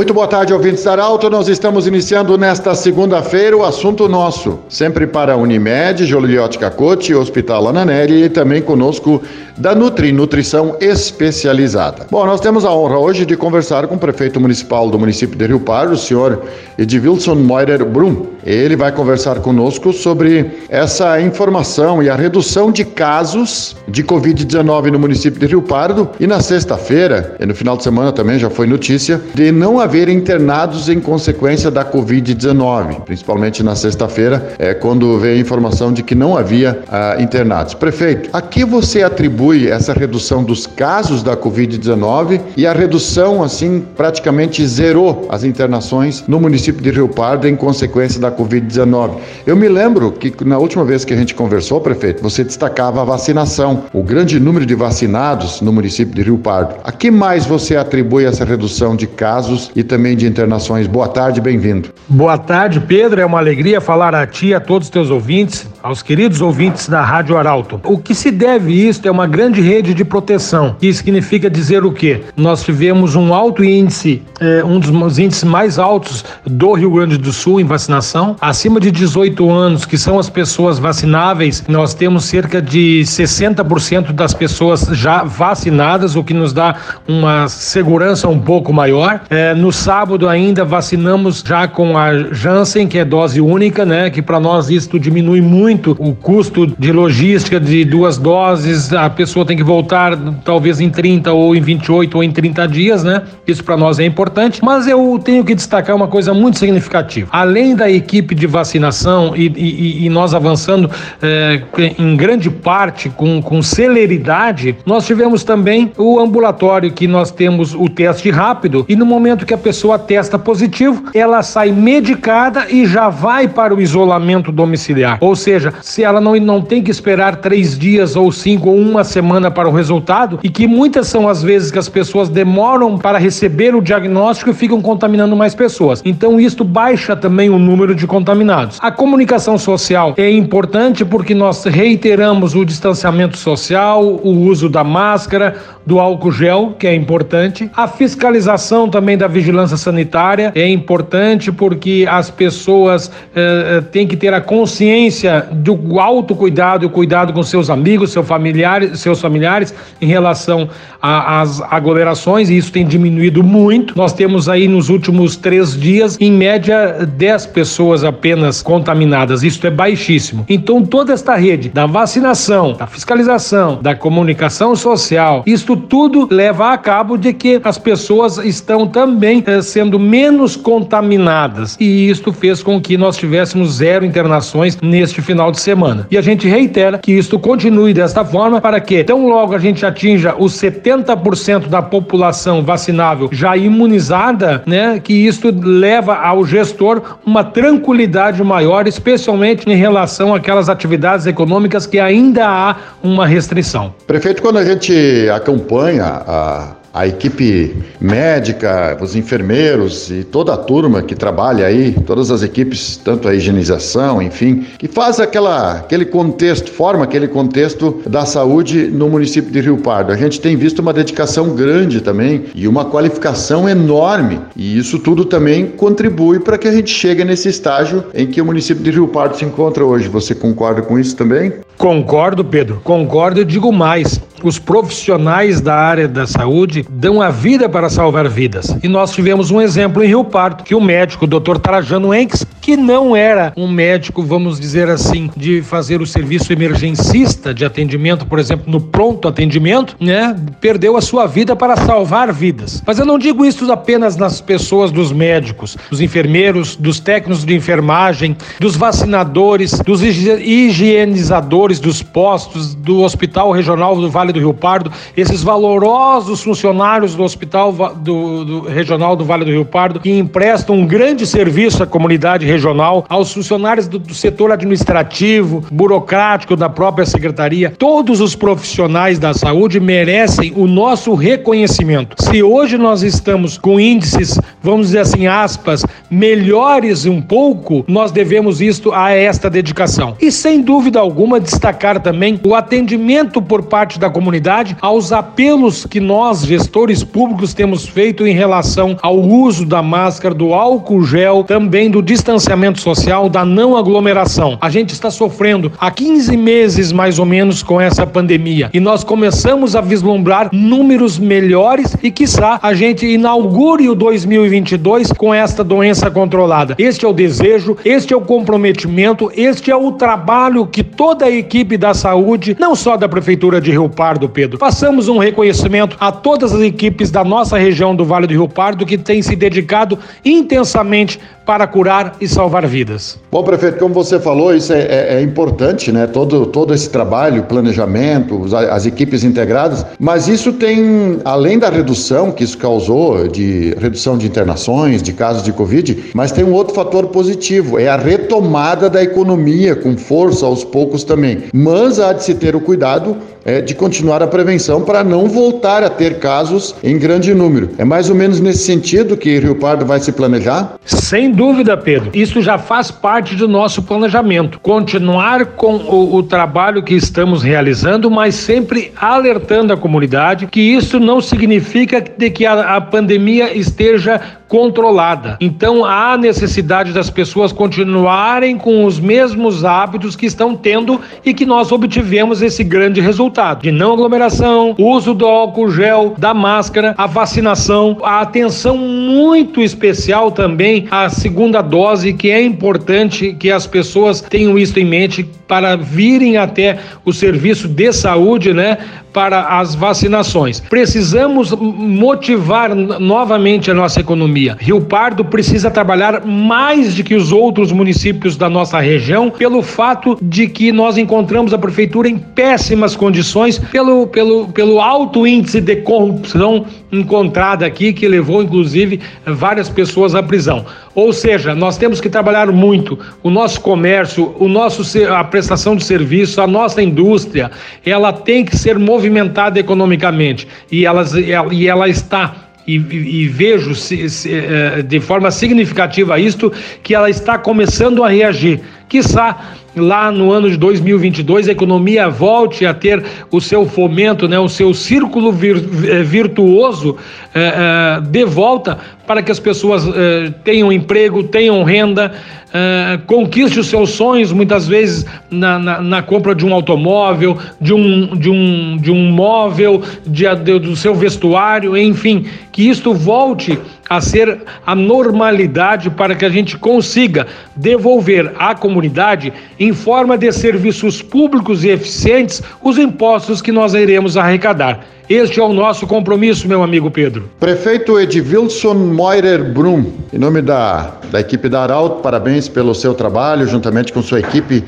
Muito boa tarde, ouvintes da Arauto. Nós estamos iniciando nesta segunda-feira o assunto nosso, sempre para Unimed, Joliote Cacote, Hospital Ananelli e também conosco da Nutri, Nutrição Especializada. Bom, nós temos a honra hoje de conversar com o prefeito municipal do município de Rio Pardo, o senhor Edilson Moirer Brum. Ele vai conversar conosco sobre essa informação e a redução de casos de Covid-19 no município de Rio Pardo. E na sexta-feira, e no final de semana também já foi notícia, de não haver internados em consequência da Covid-19. Principalmente na sexta-feira, é quando veio a informação de que não havia ah, internados. Prefeito, a que você atribui essa redução dos casos da Covid-19 e a redução, assim, praticamente zerou as internações no município de Rio Pardo em consequência da Covid-19. Eu me lembro que na última vez que a gente conversou, prefeito, você destacava a vacinação, o grande número de vacinados no município de Rio Pardo. A que mais você atribui essa redução de casos e também de internações? Boa tarde, bem-vindo. Boa tarde, Pedro. É uma alegria falar a ti, a todos os teus ouvintes, aos queridos ouvintes da Rádio Arauto. O que se deve isto é uma grande rede de proteção, que significa dizer o quê? Nós tivemos um alto índice, eh, um dos índices mais altos do Rio Grande do Sul em vacinação. Acima de 18 anos, que são as pessoas vacináveis, nós temos cerca de 60% das pessoas já vacinadas, o que nos dá uma segurança um pouco maior. Eh, no sábado ainda vacinamos já com a Janssen, que é dose única, né? Que para nós isto diminui muito o custo de logística de duas doses. A pessoa tem que voltar talvez em 30 ou em 28 ou em 30 dias, né? Isso para nós é importante. Mas eu tenho que destacar uma coisa muito significativa. Além da equipe de vacinação e, e, e nós avançando eh, em grande parte com, com celeridade, nós tivemos também o ambulatório que nós temos o teste rápido e no momento que a pessoa testa positivo, ela sai medicada e já vai para o isolamento domiciliar. Ou seja, se ela não, não tem que esperar três dias ou cinco ou uma semana para o resultado, e que muitas são as vezes que as pessoas demoram para receber o diagnóstico e ficam contaminando mais pessoas. Então, isto baixa também o número de contaminados. A comunicação social é importante porque nós reiteramos o distanciamento social, o uso da máscara, do álcool gel, que é importante. A fiscalização também da vigilância sanitária é importante porque as pessoas eh, eh têm que ter a consciência do autocuidado e o cuidado com seus amigos, seus familiares, seus familiares em relação às aglomerações, e isso tem diminuído muito. Nós temos aí nos últimos três dias, em média, 10 pessoas apenas contaminadas. Isso é baixíssimo. Então, toda esta rede da vacinação, da fiscalização, da comunicação social, isto tudo leva a cabo de que as pessoas estão também eh, sendo menos contaminadas. E isto fez com que nós tivéssemos zero internações neste final de semana. E a gente reitera que isto continue desta forma para que, tão logo a gente atinja os 70% da população vacinável já imunizada, né, que isto leva ao gestor uma tranquilidade maior, especialmente em relação àquelas atividades econômicas que ainda há uma restrição. Prefeito, quando a gente acompanha a a equipe médica, os enfermeiros e toda a turma que trabalha aí, todas as equipes, tanto a higienização, enfim, que faz aquela, aquele contexto, forma aquele contexto da saúde no município de Rio Pardo. A gente tem visto uma dedicação grande também e uma qualificação enorme, e isso tudo também contribui para que a gente chegue nesse estágio em que o município de Rio Pardo se encontra hoje. Você concorda com isso também? Concordo, Pedro. Concordo e digo mais. Os profissionais da área da saúde dão a vida para salvar vidas. E nós tivemos um exemplo em Rio Pardo, que o médico, o Dr. Trajano Enks, que não era um médico, vamos dizer assim, de fazer o serviço emergencista de atendimento, por exemplo, no pronto atendimento, né, perdeu a sua vida para salvar vidas. Mas eu não digo isso apenas nas pessoas dos médicos, dos enfermeiros, dos técnicos de enfermagem, dos vacinadores, dos higienizadores dos postos, do Hospital Regional do Vale Vale do Rio Pardo, esses valorosos funcionários do Hospital do, do Regional do Vale do Rio Pardo, que emprestam um grande serviço à comunidade regional, aos funcionários do, do setor administrativo, burocrático da própria secretaria, todos os profissionais da saúde merecem o nosso reconhecimento. Se hoje nós estamos com índices, vamos dizer assim, aspas, melhores um pouco, nós devemos isto a esta dedicação. E sem dúvida alguma destacar também o atendimento por parte da comunidade aos apelos que nós, gestores públicos, temos feito em relação ao uso da máscara, do álcool gel, também do distanciamento social, da não aglomeração. A gente está sofrendo há 15 meses mais ou menos com essa pandemia e nós começamos a vislumbrar números melhores e quiçá a gente inaugure o 2022 com esta doença controlada. Este é o desejo, este é o comprometimento, este é o trabalho que toda a equipe da saúde, não só da prefeitura de Rio Pardo, Pedro, façamos um reconhecimento a todas as equipes da nossa região do Vale do Rio Pardo que têm se dedicado intensamente para curar e salvar vidas. Bom, prefeito, como você falou, isso é, é, é importante, né? Todo, todo esse trabalho, planejamento, as, as equipes integradas, mas isso tem, além da redução que isso causou, de redução de internações, de casos de Covid, mas tem um outro fator positivo, é a retomada da economia com força aos poucos também. Mas há de se ter o cuidado é, de continuar a prevenção para não voltar a ter casos em grande número. É mais ou menos nesse sentido que Rio Pardo vai se planejar? Sem dúvida, Pedro. Isso já faz parte do nosso planejamento. Continuar com o, o trabalho que estamos realizando, mas sempre alertando a comunidade que isso não significa de que a, a pandemia esteja controlada. Então há necessidade das pessoas continuarem com os mesmos hábitos que estão tendo e que nós obtivemos esse grande resultado de não aglomeração, uso do álcool gel, da máscara, a vacinação, a atenção muito especial também à segunda dose, que é importante que as pessoas tenham isso em mente para virem até o serviço de saúde, né, para as vacinações. Precisamos motivar novamente a nossa economia. Rio Pardo precisa trabalhar mais do que os outros municípios da nossa região, pelo fato de que nós encontramos a prefeitura em péssimas condições, pelo, pelo, pelo alto índice de corrupção encontrada aqui, que levou inclusive várias pessoas à prisão. Ou seja, nós temos que trabalhar muito o nosso comércio, o nosso a prestação de serviço, a nossa indústria, ela tem que ser movimentada economicamente e ela, e ela está e, e, vejo se, se, eh, de forma significativa isto que ela está começando a reagir. Quiçá lá no ano de 2022 a economia volte a ter o seu fomento, né, o seu círculo vir, eh, virtuoso eh, eh, de volta para que as pessoas tenham emprego, tenham renda, conquiste os seus sonhos, muitas vezes na, na, na, compra de um automóvel, de um, de um, de um móvel, de, de, do seu vestuário, enfim, que isto volte a ser a normalidade para que a gente consiga devolver à comunidade, em forma de serviços públicos e eficientes, os impostos que nós iremos arrecadar. Este é o nosso compromisso, meu amigo Pedro. Prefeito Edvilson Moirer Brum, em nome da, da equipe da Arauto, parabéns pelo seu trabalho, juntamente com sua equipe,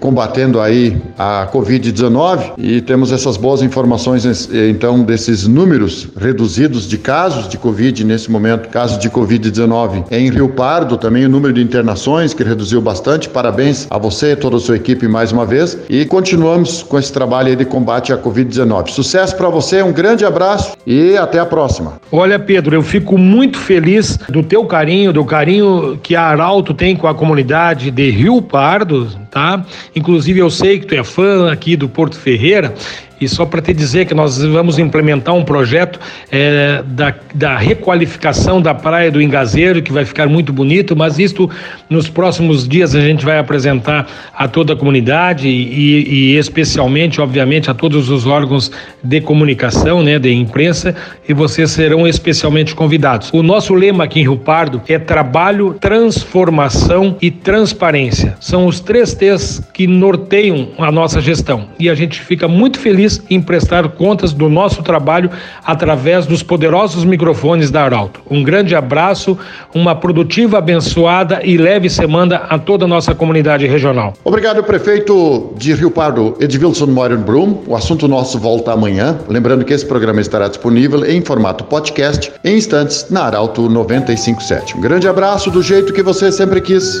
combatendo aí a Covid-19. E temos essas boas informações, então, desses números reduzidos de casos de Covid nesse momento, casos de Covid-19 em Rio Pardo, também o número de internações que reduziu bastante. Parabéns a você e toda a sua equipe mais uma vez. E continuamos com esse trabalho de combate à Covid-19. Sucesso para você você, um grande abraço e até a próxima. Olha, Pedro, eu fico muito feliz do teu carinho, do carinho que a Arauto tem com a comunidade de Rio Pardo, tá? Inclusive eu sei que tu é fã aqui do Porto Ferreira e só para te dizer que nós vamos implementar um projeto é, da, da requalificação da Praia do Engazeiro, que vai ficar muito bonito, mas isto nos próximos dias a gente vai apresentar a toda a comunidade e, e especialmente, obviamente, a todos os órgãos de comunicação, né, de imprensa, e vocês serão especialmente convidados. O nosso lema aqui em Rio Pardo é trabalho, transformação e transparência. São os três que norteiam a nossa gestão. E a gente fica muito feliz em prestar contas do nosso trabalho através dos poderosos microfones da Arauto. Um grande abraço, uma produtiva, abençoada e leve semana a toda a nossa comunidade regional. Obrigado, prefeito de Rio Pardo, Edvilson Moirenbrum. O assunto nosso volta amanhã. Lembrando que esse programa estará disponível em formato podcast em instantes na Arauto 957. Um grande abraço do jeito que você sempre quis.